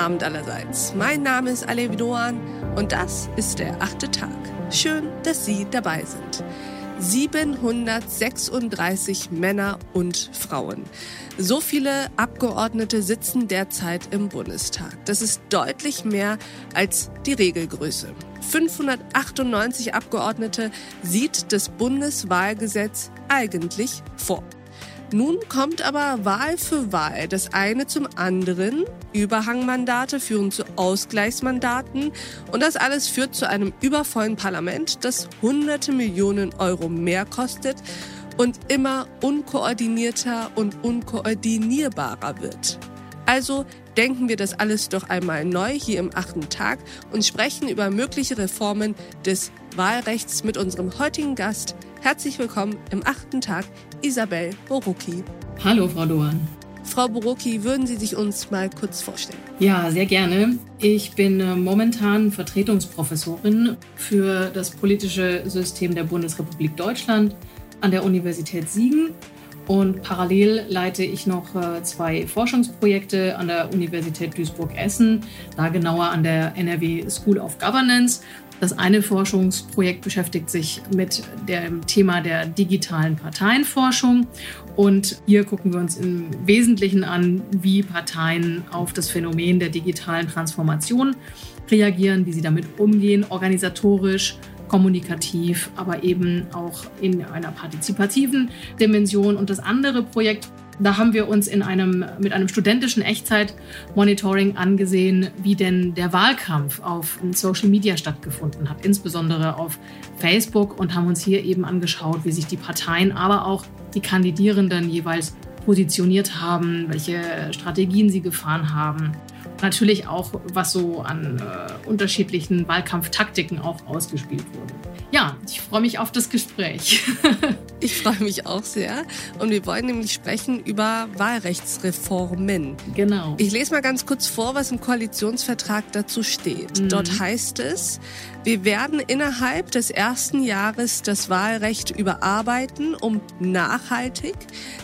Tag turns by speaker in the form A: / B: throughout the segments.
A: Abend allerseits. Mein Name ist Alevi Doan und das ist der achte Tag. Schön, dass Sie dabei sind. 736 Männer und Frauen. So viele Abgeordnete sitzen derzeit im Bundestag. Das ist deutlich mehr als die Regelgröße. 598 Abgeordnete sieht das Bundeswahlgesetz eigentlich vor. Nun kommt aber Wahl für Wahl das eine zum anderen. Überhangmandate führen zu Ausgleichsmandaten und das alles führt zu einem übervollen Parlament, das hunderte Millionen Euro mehr kostet und immer unkoordinierter und unkoordinierbarer wird. Also denken wir das alles doch einmal neu hier im achten Tag und sprechen über mögliche Reformen des Wahlrechts mit unserem heutigen Gast. Herzlich willkommen im achten Tag, Isabel Borucki.
B: Hallo, Frau Doan.
A: Frau Borucki, würden Sie sich uns mal kurz vorstellen?
B: Ja, sehr gerne. Ich bin äh, momentan Vertretungsprofessorin für das politische System der Bundesrepublik Deutschland an der Universität Siegen und parallel leite ich noch äh, zwei Forschungsprojekte an der Universität Duisburg-Essen, da genauer an der NRW School of Governance. Das eine Forschungsprojekt beschäftigt sich mit dem Thema der digitalen Parteienforschung. Und hier gucken wir uns im Wesentlichen an, wie Parteien auf das Phänomen der digitalen Transformation reagieren, wie sie damit umgehen, organisatorisch, kommunikativ, aber eben auch in einer partizipativen Dimension. Und das andere Projekt, da haben wir uns in einem, mit einem studentischen Echtzeit-Monitoring angesehen, wie denn der Wahlkampf auf Social Media stattgefunden hat, insbesondere auf Facebook und haben uns hier eben angeschaut, wie sich die Parteien, aber auch die Kandidierenden jeweils positioniert haben, welche Strategien sie gefahren haben natürlich auch, was so an äh, unterschiedlichen Wahlkampftaktiken auch ausgespielt wurde. Ja, ich freue mich auf das Gespräch.
A: ich freue mich auch sehr. Und wir wollen nämlich sprechen über Wahlrechtsreformen.
B: Genau.
A: Ich lese mal ganz kurz vor, was im Koalitionsvertrag dazu steht. Mhm. Dort heißt es, wir werden innerhalb des ersten Jahres das Wahlrecht überarbeiten, um nachhaltig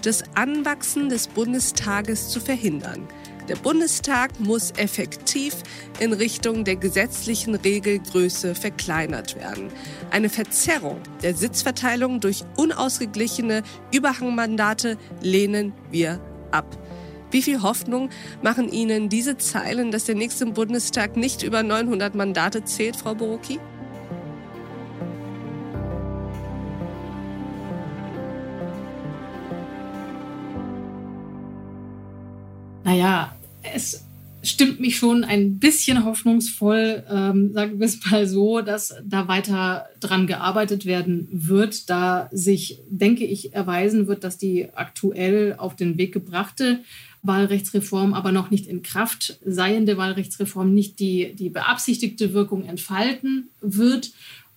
A: das Anwachsen des Bundestages zu verhindern. Der Bundestag muss effektiv in Richtung der gesetzlichen Regelgröße verkleinert werden. Eine Verzerrung der Sitzverteilung durch unausgeglichene Überhangmandate lehnen wir ab. Wie viel Hoffnung machen Ihnen diese Zeilen, dass der nächste Bundestag nicht über 900 Mandate zählt, Frau Borucki?
B: Naja, es stimmt mich schon ein bisschen hoffnungsvoll, ähm, sagen wir es mal so, dass da weiter dran gearbeitet werden wird, da sich, denke ich, erweisen wird, dass die aktuell auf den Weg gebrachte Wahlrechtsreform, aber noch nicht in Kraft seiende Wahlrechtsreform nicht die, die beabsichtigte Wirkung entfalten wird.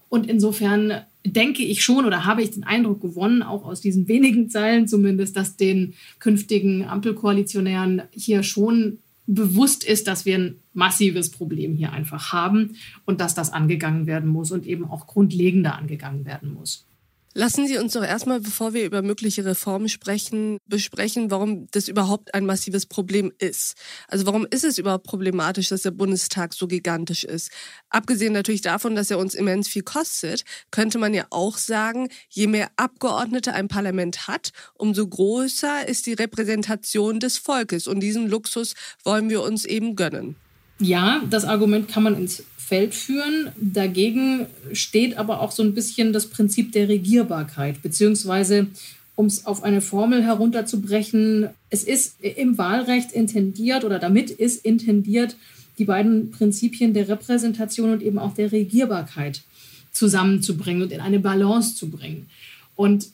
B: Und insofern denke ich schon oder habe ich den Eindruck gewonnen, auch aus diesen wenigen Zeilen zumindest, dass den künftigen Ampelkoalitionären hier schon bewusst ist, dass wir ein massives Problem hier einfach haben und dass das angegangen werden muss und eben auch grundlegender angegangen werden muss.
A: Lassen Sie uns doch erstmal, bevor wir über mögliche Reformen sprechen, besprechen, warum das überhaupt ein massives Problem ist. Also warum ist es überhaupt problematisch, dass der Bundestag so gigantisch ist? Abgesehen natürlich davon, dass er uns immens viel kostet, könnte man ja auch sagen, je mehr Abgeordnete ein Parlament hat, umso größer ist die Repräsentation des Volkes. Und diesen Luxus wollen wir uns eben gönnen.
B: Ja, das Argument kann man ins Feld führen. Dagegen steht aber auch so ein bisschen das Prinzip der Regierbarkeit, beziehungsweise um es auf eine Formel herunterzubrechen, es ist im Wahlrecht intendiert oder damit ist intendiert, die beiden Prinzipien der Repräsentation und eben auch der Regierbarkeit zusammenzubringen und in eine Balance zu bringen. Und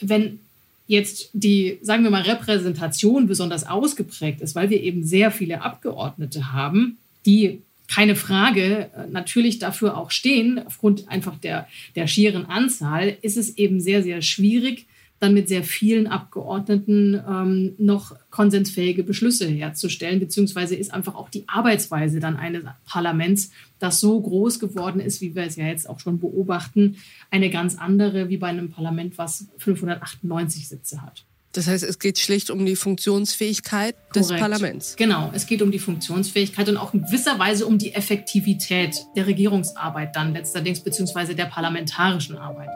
B: wenn jetzt die, sagen wir mal, Repräsentation besonders ausgeprägt ist, weil wir eben sehr viele Abgeordnete haben, die keine Frage äh, natürlich dafür auch stehen, aufgrund einfach der, der schieren Anzahl, ist es eben sehr, sehr schwierig, dann mit sehr vielen Abgeordneten ähm, noch konsensfähige Beschlüsse herzustellen, beziehungsweise ist einfach auch die Arbeitsweise dann eines Parlaments, das so groß geworden ist, wie wir es ja jetzt auch schon beobachten, eine ganz andere wie bei einem Parlament, was 598 Sitze hat.
A: Das heißt, es geht schlicht um die Funktionsfähigkeit des
B: Korrekt.
A: Parlaments.
B: Genau, es geht um die Funktionsfähigkeit und auch in gewisser Weise um die Effektivität der Regierungsarbeit dann letztendlich, beziehungsweise der parlamentarischen Arbeit.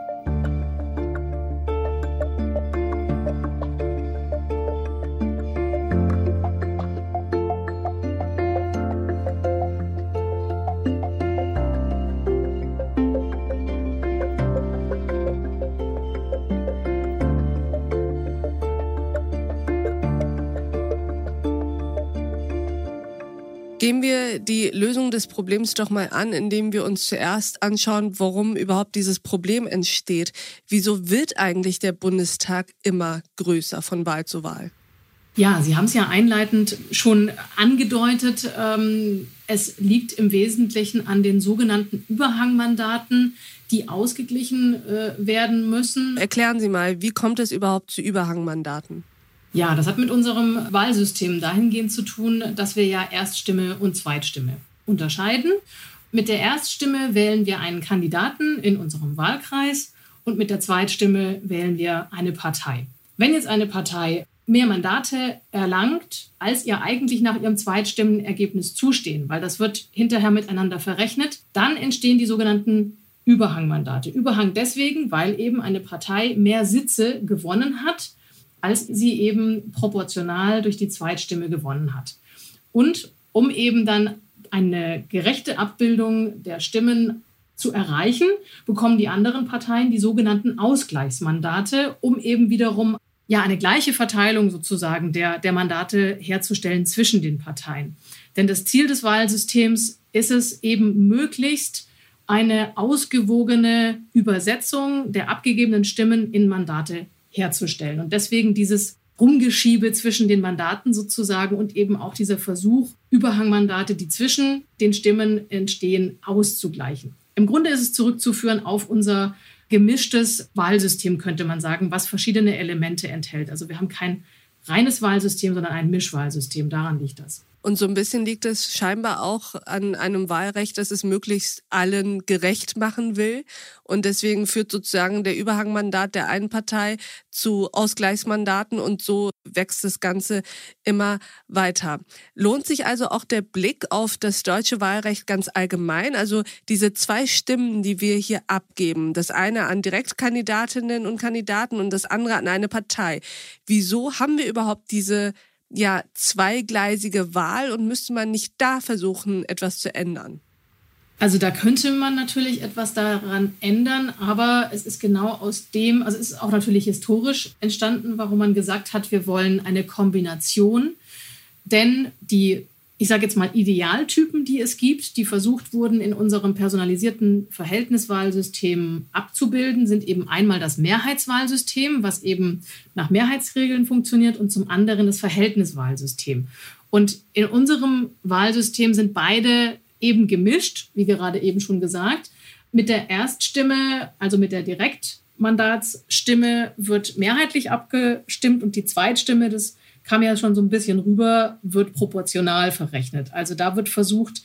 A: Gehen wir die Lösung des Problems doch mal an, indem wir uns zuerst anschauen, warum überhaupt dieses Problem entsteht. Wieso wird eigentlich der Bundestag immer größer von Wahl zu Wahl?
B: Ja, Sie haben es ja einleitend schon angedeutet. Ähm, es liegt im Wesentlichen an den sogenannten Überhangmandaten, die ausgeglichen äh, werden müssen.
A: Erklären Sie mal, wie kommt es überhaupt zu Überhangmandaten?
B: Ja, das hat mit unserem Wahlsystem dahingehend zu tun, dass wir ja Erststimme und Zweitstimme unterscheiden. Mit der Erststimme wählen wir einen Kandidaten in unserem Wahlkreis und mit der Zweitstimme wählen wir eine Partei. Wenn jetzt eine Partei mehr Mandate erlangt, als ihr eigentlich nach ihrem Zweitstimmenergebnis zustehen, weil das wird hinterher miteinander verrechnet, dann entstehen die sogenannten Überhangmandate. Überhang deswegen, weil eben eine Partei mehr Sitze gewonnen hat als sie eben proportional durch die Zweitstimme gewonnen hat. Und um eben dann eine gerechte Abbildung der Stimmen zu erreichen, bekommen die anderen Parteien die sogenannten Ausgleichsmandate, um eben wiederum ja eine gleiche Verteilung sozusagen der, der Mandate herzustellen zwischen den Parteien. Denn das Ziel des Wahlsystems ist es eben möglichst eine ausgewogene Übersetzung der abgegebenen Stimmen in Mandate herzustellen. Und deswegen dieses Rumgeschiebe zwischen den Mandaten sozusagen und eben auch dieser Versuch, Überhangmandate, die zwischen den Stimmen entstehen, auszugleichen. Im Grunde ist es zurückzuführen auf unser gemischtes Wahlsystem, könnte man sagen, was verschiedene Elemente enthält. Also wir haben kein reines Wahlsystem, sondern ein Mischwahlsystem. Daran liegt das.
A: Und so ein bisschen liegt es scheinbar auch an einem Wahlrecht, das es möglichst allen gerecht machen will. Und deswegen führt sozusagen der Überhangmandat der einen Partei zu Ausgleichsmandaten und so wächst das Ganze immer weiter. Lohnt sich also auch der Blick auf das deutsche Wahlrecht ganz allgemein? Also diese zwei Stimmen, die wir hier abgeben, das eine an Direktkandidatinnen und Kandidaten und das andere an eine Partei. Wieso haben wir überhaupt diese ja zweigleisige Wahl und müsste man nicht da versuchen, etwas zu ändern?
B: Also da könnte man natürlich etwas daran ändern, aber es ist genau aus dem, also es ist auch natürlich historisch entstanden, warum man gesagt hat, wir wollen eine Kombination, denn die ich sage jetzt mal, Idealtypen, die es gibt, die versucht wurden in unserem personalisierten Verhältniswahlsystem abzubilden, sind eben einmal das Mehrheitswahlsystem, was eben nach Mehrheitsregeln funktioniert, und zum anderen das Verhältniswahlsystem. Und in unserem Wahlsystem sind beide eben gemischt, wie gerade eben schon gesagt. Mit der Erststimme, also mit der Direktmandatsstimme, wird mehrheitlich abgestimmt und die Zweitstimme des kam ja schon so ein bisschen rüber, wird proportional verrechnet. Also da wird versucht,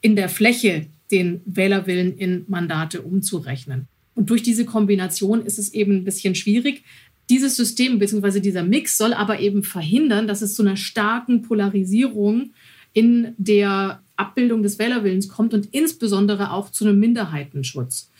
B: in der Fläche den Wählerwillen in Mandate umzurechnen. Und durch diese Kombination ist es eben ein bisschen schwierig. Dieses System bzw. dieser Mix soll aber eben verhindern, dass es zu einer starken Polarisierung in der Abbildung des Wählerwillens kommt und insbesondere auch zu einem Minderheitenschutz.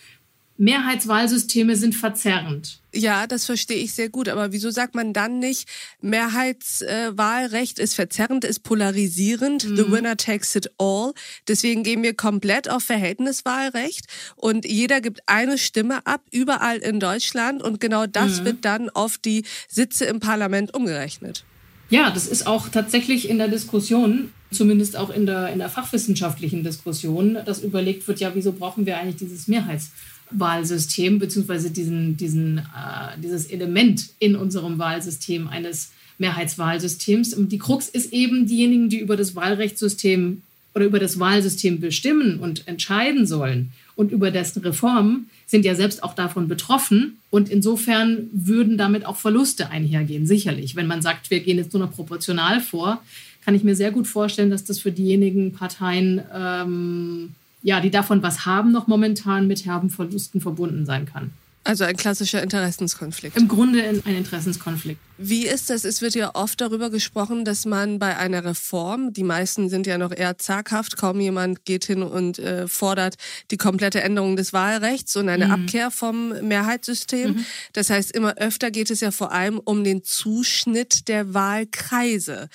B: Mehrheitswahlsysteme sind verzerrend.
A: Ja, das verstehe ich sehr gut. Aber wieso sagt man dann nicht, Mehrheitswahlrecht ist verzerrend, ist polarisierend, mhm. the winner takes it all. Deswegen gehen wir komplett auf Verhältniswahlrecht und jeder gibt eine Stimme ab, überall in Deutschland. Und genau das mhm. wird dann auf die Sitze im Parlament umgerechnet.
B: Ja, das ist auch tatsächlich in der Diskussion, zumindest auch in der, in der fachwissenschaftlichen Diskussion, dass überlegt wird, ja, wieso brauchen wir eigentlich dieses Mehrheitswahlrecht? Wahlsystem, beziehungsweise diesen, diesen, äh, dieses Element in unserem Wahlsystem eines Mehrheitswahlsystems. Und die Krux ist eben diejenigen, die über das Wahlrechtssystem oder über das Wahlsystem bestimmen und entscheiden sollen und über dessen Reformen sind ja selbst auch davon betroffen. Und insofern würden damit auch Verluste einhergehen, sicherlich. Wenn man sagt, wir gehen jetzt nur noch proportional vor, kann ich mir sehr gut vorstellen, dass das für diejenigen Parteien ähm, ja, die davon was haben, noch momentan mit herben Verlusten verbunden sein kann.
A: Also ein klassischer Interessenskonflikt.
B: Im Grunde ein Interessenskonflikt.
A: Wie ist das? Es wird ja oft darüber gesprochen, dass man bei einer Reform, die meisten sind ja noch eher zaghaft, kaum jemand geht hin und äh, fordert die komplette Änderung des Wahlrechts und eine mhm. Abkehr vom Mehrheitssystem. Mhm. Das heißt, immer öfter geht es ja vor allem um den Zuschnitt der Wahlkreise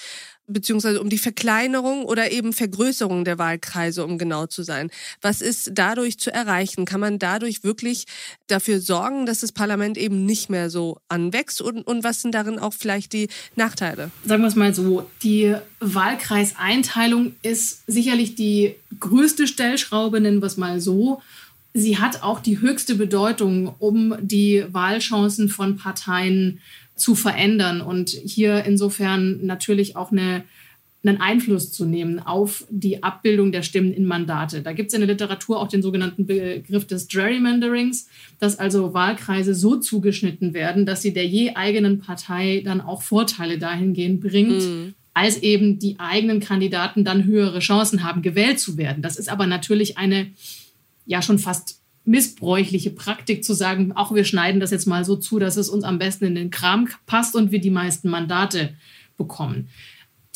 A: beziehungsweise um die Verkleinerung oder eben Vergrößerung der Wahlkreise, um genau zu sein. Was ist dadurch zu erreichen? Kann man dadurch wirklich dafür sorgen, dass das Parlament eben nicht mehr so anwächst? Und, und was sind darin auch vielleicht die Nachteile?
B: Sagen wir es mal so, die Wahlkreiseinteilung ist sicherlich die größte Stellschraube, nennen wir es mal so. Sie hat auch die höchste Bedeutung, um die Wahlchancen von Parteien zu verändern und hier insofern natürlich auch eine, einen Einfluss zu nehmen auf die Abbildung der Stimmen in Mandate. Da gibt es in der Literatur auch den sogenannten Begriff des Gerrymanderings, dass also Wahlkreise so zugeschnitten werden, dass sie der je eigenen Partei dann auch Vorteile dahingehend bringt, mhm. als eben die eigenen Kandidaten dann höhere Chancen haben, gewählt zu werden. Das ist aber natürlich eine ja schon fast missbräuchliche Praktik zu sagen, auch wir schneiden das jetzt mal so zu, dass es uns am besten in den Kram passt und wir die meisten Mandate bekommen.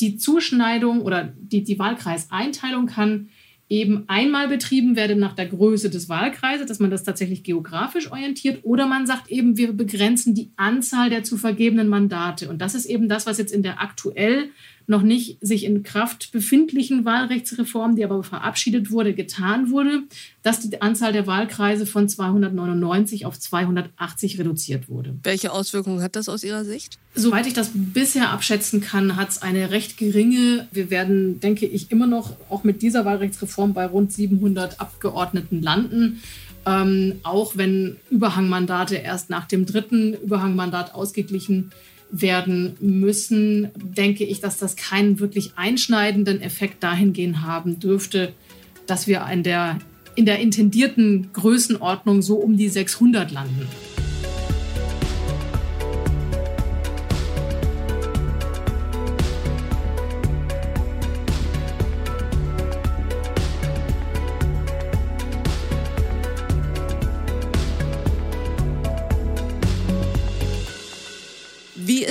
B: Die Zuschneidung oder die, die Wahlkreiseinteilung kann eben einmal betrieben werden nach der Größe des Wahlkreises, dass man das tatsächlich geografisch orientiert, oder man sagt eben, wir begrenzen die Anzahl der zu vergebenen Mandate. Und das ist eben das, was jetzt in der aktuell noch nicht sich in Kraft befindlichen Wahlrechtsreform, die aber verabschiedet wurde, getan wurde, dass die Anzahl der Wahlkreise von 299 auf 280 reduziert wurde.
A: Welche Auswirkungen hat das aus Ihrer Sicht?
B: Soweit ich das bisher abschätzen kann, hat es eine recht geringe. Wir werden, denke ich, immer noch auch mit dieser Wahlrechtsreform bei rund 700 Abgeordneten landen. Ähm, auch wenn Überhangmandate erst nach dem dritten Überhangmandat ausgeglichen werden müssen, denke ich, dass das keinen wirklich einschneidenden Effekt dahingehend haben dürfte, dass wir in der, in der intendierten Größenordnung so um die 600 landen.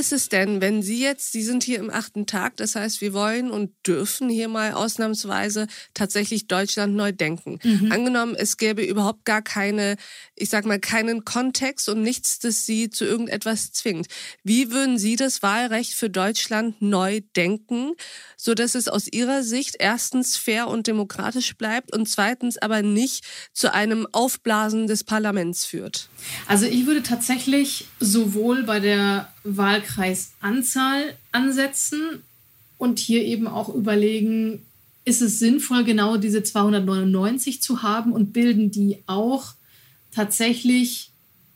A: Ist es denn, wenn Sie jetzt, Sie sind hier im achten Tag, das heißt, wir wollen und dürfen hier mal ausnahmsweise tatsächlich Deutschland neu denken. Mhm. Angenommen, es gäbe überhaupt gar keine, ich sag mal, keinen Kontext und nichts, das Sie zu irgendetwas zwingt. Wie würden Sie das Wahlrecht für Deutschland neu denken, so dass es aus Ihrer Sicht erstens fair und demokratisch bleibt und zweitens aber nicht zu einem Aufblasen des Parlaments führt?
B: Also ich würde tatsächlich sowohl bei der Wahlkreisanzahl ansetzen und hier eben auch überlegen, ist es sinnvoll, genau diese 299 zu haben und bilden die auch tatsächlich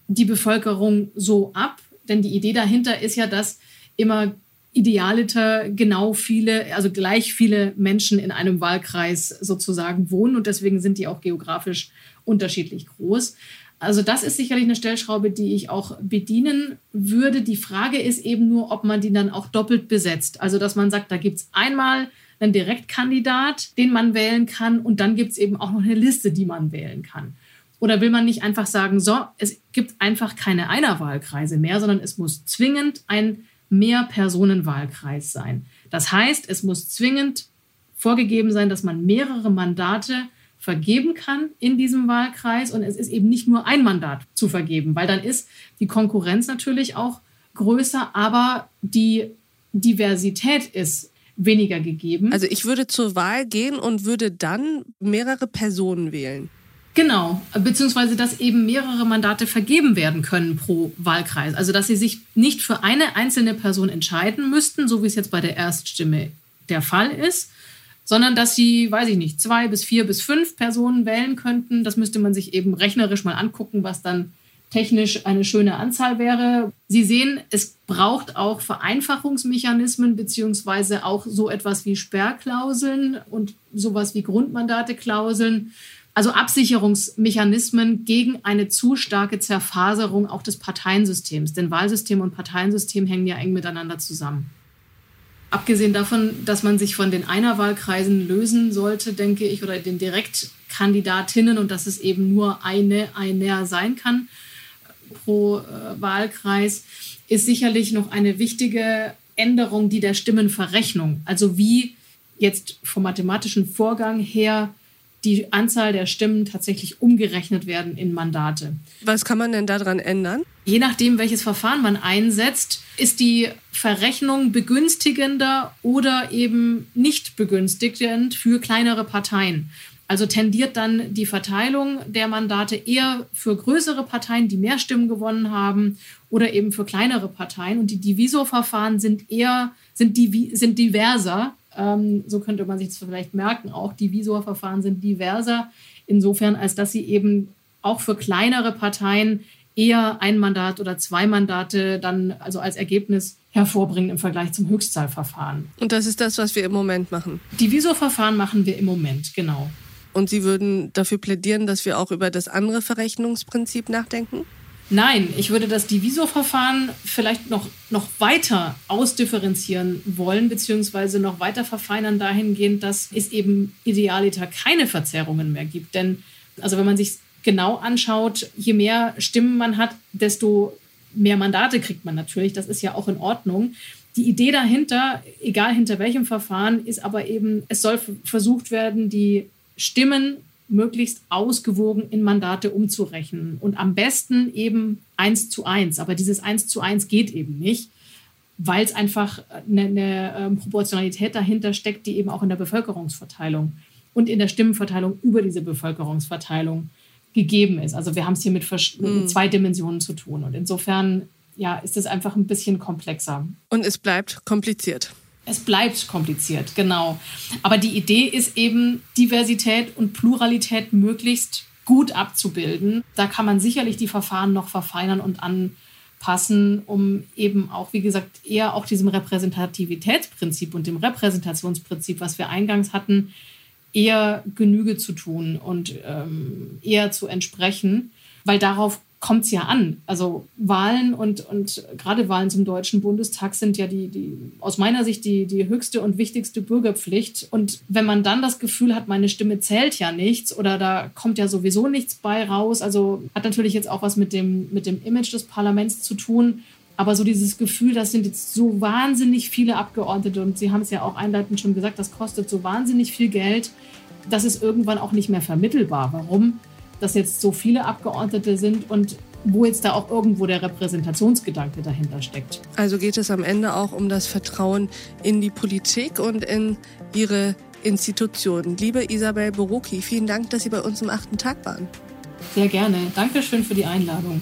B: die Bevölkerung so ab? Denn die Idee dahinter ist ja, dass immer idealiter genau viele, also gleich viele Menschen in einem Wahlkreis sozusagen wohnen und deswegen sind die auch geografisch unterschiedlich groß. Also das ist sicherlich eine Stellschraube, die ich auch bedienen würde. Die Frage ist eben nur, ob man die dann auch doppelt besetzt. Also dass man sagt, da gibt es einmal einen Direktkandidat, den man wählen kann und dann gibt es eben auch noch eine Liste, die man wählen kann. Oder will man nicht einfach sagen, so, es gibt einfach keine Einerwahlkreise mehr, sondern es muss zwingend ein Mehrpersonenwahlkreis sein. Das heißt, es muss zwingend vorgegeben sein, dass man mehrere Mandate vergeben kann in diesem Wahlkreis. Und es ist eben nicht nur ein Mandat zu vergeben, weil dann ist die Konkurrenz natürlich auch größer, aber die Diversität ist weniger gegeben.
A: Also ich würde zur Wahl gehen und würde dann mehrere Personen wählen.
B: Genau, beziehungsweise dass eben mehrere Mandate vergeben werden können pro Wahlkreis. Also dass sie sich nicht für eine einzelne Person entscheiden müssten, so wie es jetzt bei der Erststimme der Fall ist, sondern dass sie, weiß ich nicht, zwei bis vier bis fünf Personen wählen könnten. Das müsste man sich eben rechnerisch mal angucken, was dann technisch eine schöne Anzahl wäre. Sie sehen, es braucht auch Vereinfachungsmechanismen beziehungsweise auch so etwas wie Sperrklauseln und sowas wie Grundmandateklauseln. Also Absicherungsmechanismen gegen eine zu starke Zerfaserung auch des Parteiensystems. Denn Wahlsystem und Parteiensystem hängen ja eng miteinander zusammen. Abgesehen davon, dass man sich von den Einerwahlkreisen lösen sollte, denke ich, oder den Direktkandidatinnen und dass es eben nur eine, einer sein kann, pro äh, Wahlkreis ist sicherlich noch eine wichtige Änderung, die der Stimmenverrechnung, also wie jetzt vom mathematischen Vorgang her die Anzahl der Stimmen tatsächlich umgerechnet werden in Mandate.
A: Was kann man denn daran ändern?
B: Je nachdem, welches Verfahren man einsetzt, ist die Verrechnung begünstigender oder eben nicht begünstigend für kleinere Parteien. Also tendiert dann die Verteilung der Mandate eher für größere Parteien, die mehr Stimmen gewonnen haben, oder eben für kleinere Parteien. Und die Divisorverfahren sind eher sind, div sind diverser ähm, so könnte man sich das vielleicht merken. Auch die Visorverfahren sind diverser, insofern, als dass sie eben auch für kleinere Parteien eher ein Mandat oder zwei Mandate dann also als Ergebnis hervorbringen im Vergleich zum Höchstzahlverfahren.
A: Und das ist das, was wir im Moment machen.
B: Die Visorverfahren machen wir im Moment, genau.
A: Und Sie würden dafür plädieren, dass wir auch über das andere Verrechnungsprinzip nachdenken?
B: Nein, ich würde das Divisorverfahren vielleicht noch, noch weiter ausdifferenzieren wollen, beziehungsweise noch weiter verfeinern dahingehend, dass es eben idealiter keine Verzerrungen mehr gibt. Denn, also wenn man sich genau anschaut, je mehr Stimmen man hat, desto mehr Mandate kriegt man natürlich. Das ist ja auch in Ordnung. Die Idee dahinter, egal hinter welchem Verfahren, ist aber eben, es soll versucht werden, die Stimmen möglichst ausgewogen in Mandate umzurechnen. Und am besten eben eins zu eins. Aber dieses eins zu eins geht eben nicht, weil es einfach eine, eine ähm, Proportionalität dahinter steckt, die eben auch in der Bevölkerungsverteilung und in der Stimmenverteilung über diese Bevölkerungsverteilung gegeben ist. Also wir haben es hier mit, mit mhm. zwei Dimensionen zu tun. Und insofern ja, ist es einfach ein bisschen komplexer.
A: Und es bleibt kompliziert.
B: Es bleibt kompliziert, genau. Aber die Idee ist eben, Diversität und Pluralität möglichst gut abzubilden. Da kann man sicherlich die Verfahren noch verfeinern und anpassen, um eben auch, wie gesagt, eher auch diesem Repräsentativitätsprinzip und dem Repräsentationsprinzip, was wir eingangs hatten, eher Genüge zu tun und ähm, eher zu entsprechen, weil darauf kommt es ja an. Also Wahlen und, und gerade Wahlen zum Deutschen Bundestag sind ja die, die aus meiner Sicht die, die höchste und wichtigste Bürgerpflicht. Und wenn man dann das Gefühl hat, meine Stimme zählt ja nichts oder da kommt ja sowieso nichts bei raus, also hat natürlich jetzt auch was mit dem, mit dem Image des Parlaments zu tun. Aber so dieses Gefühl, das sind jetzt so wahnsinnig viele Abgeordnete und Sie haben es ja auch einleitend schon gesagt, das kostet so wahnsinnig viel Geld, das ist irgendwann auch nicht mehr vermittelbar. Warum? Dass jetzt so viele Abgeordnete sind und wo jetzt da auch irgendwo der Repräsentationsgedanke dahinter steckt.
A: Also geht es am Ende auch um das Vertrauen in die Politik und in ihre Institutionen. Liebe Isabel Borucki, vielen Dank, dass Sie bei uns im achten Tag waren.
B: Sehr gerne. Dankeschön für die Einladung.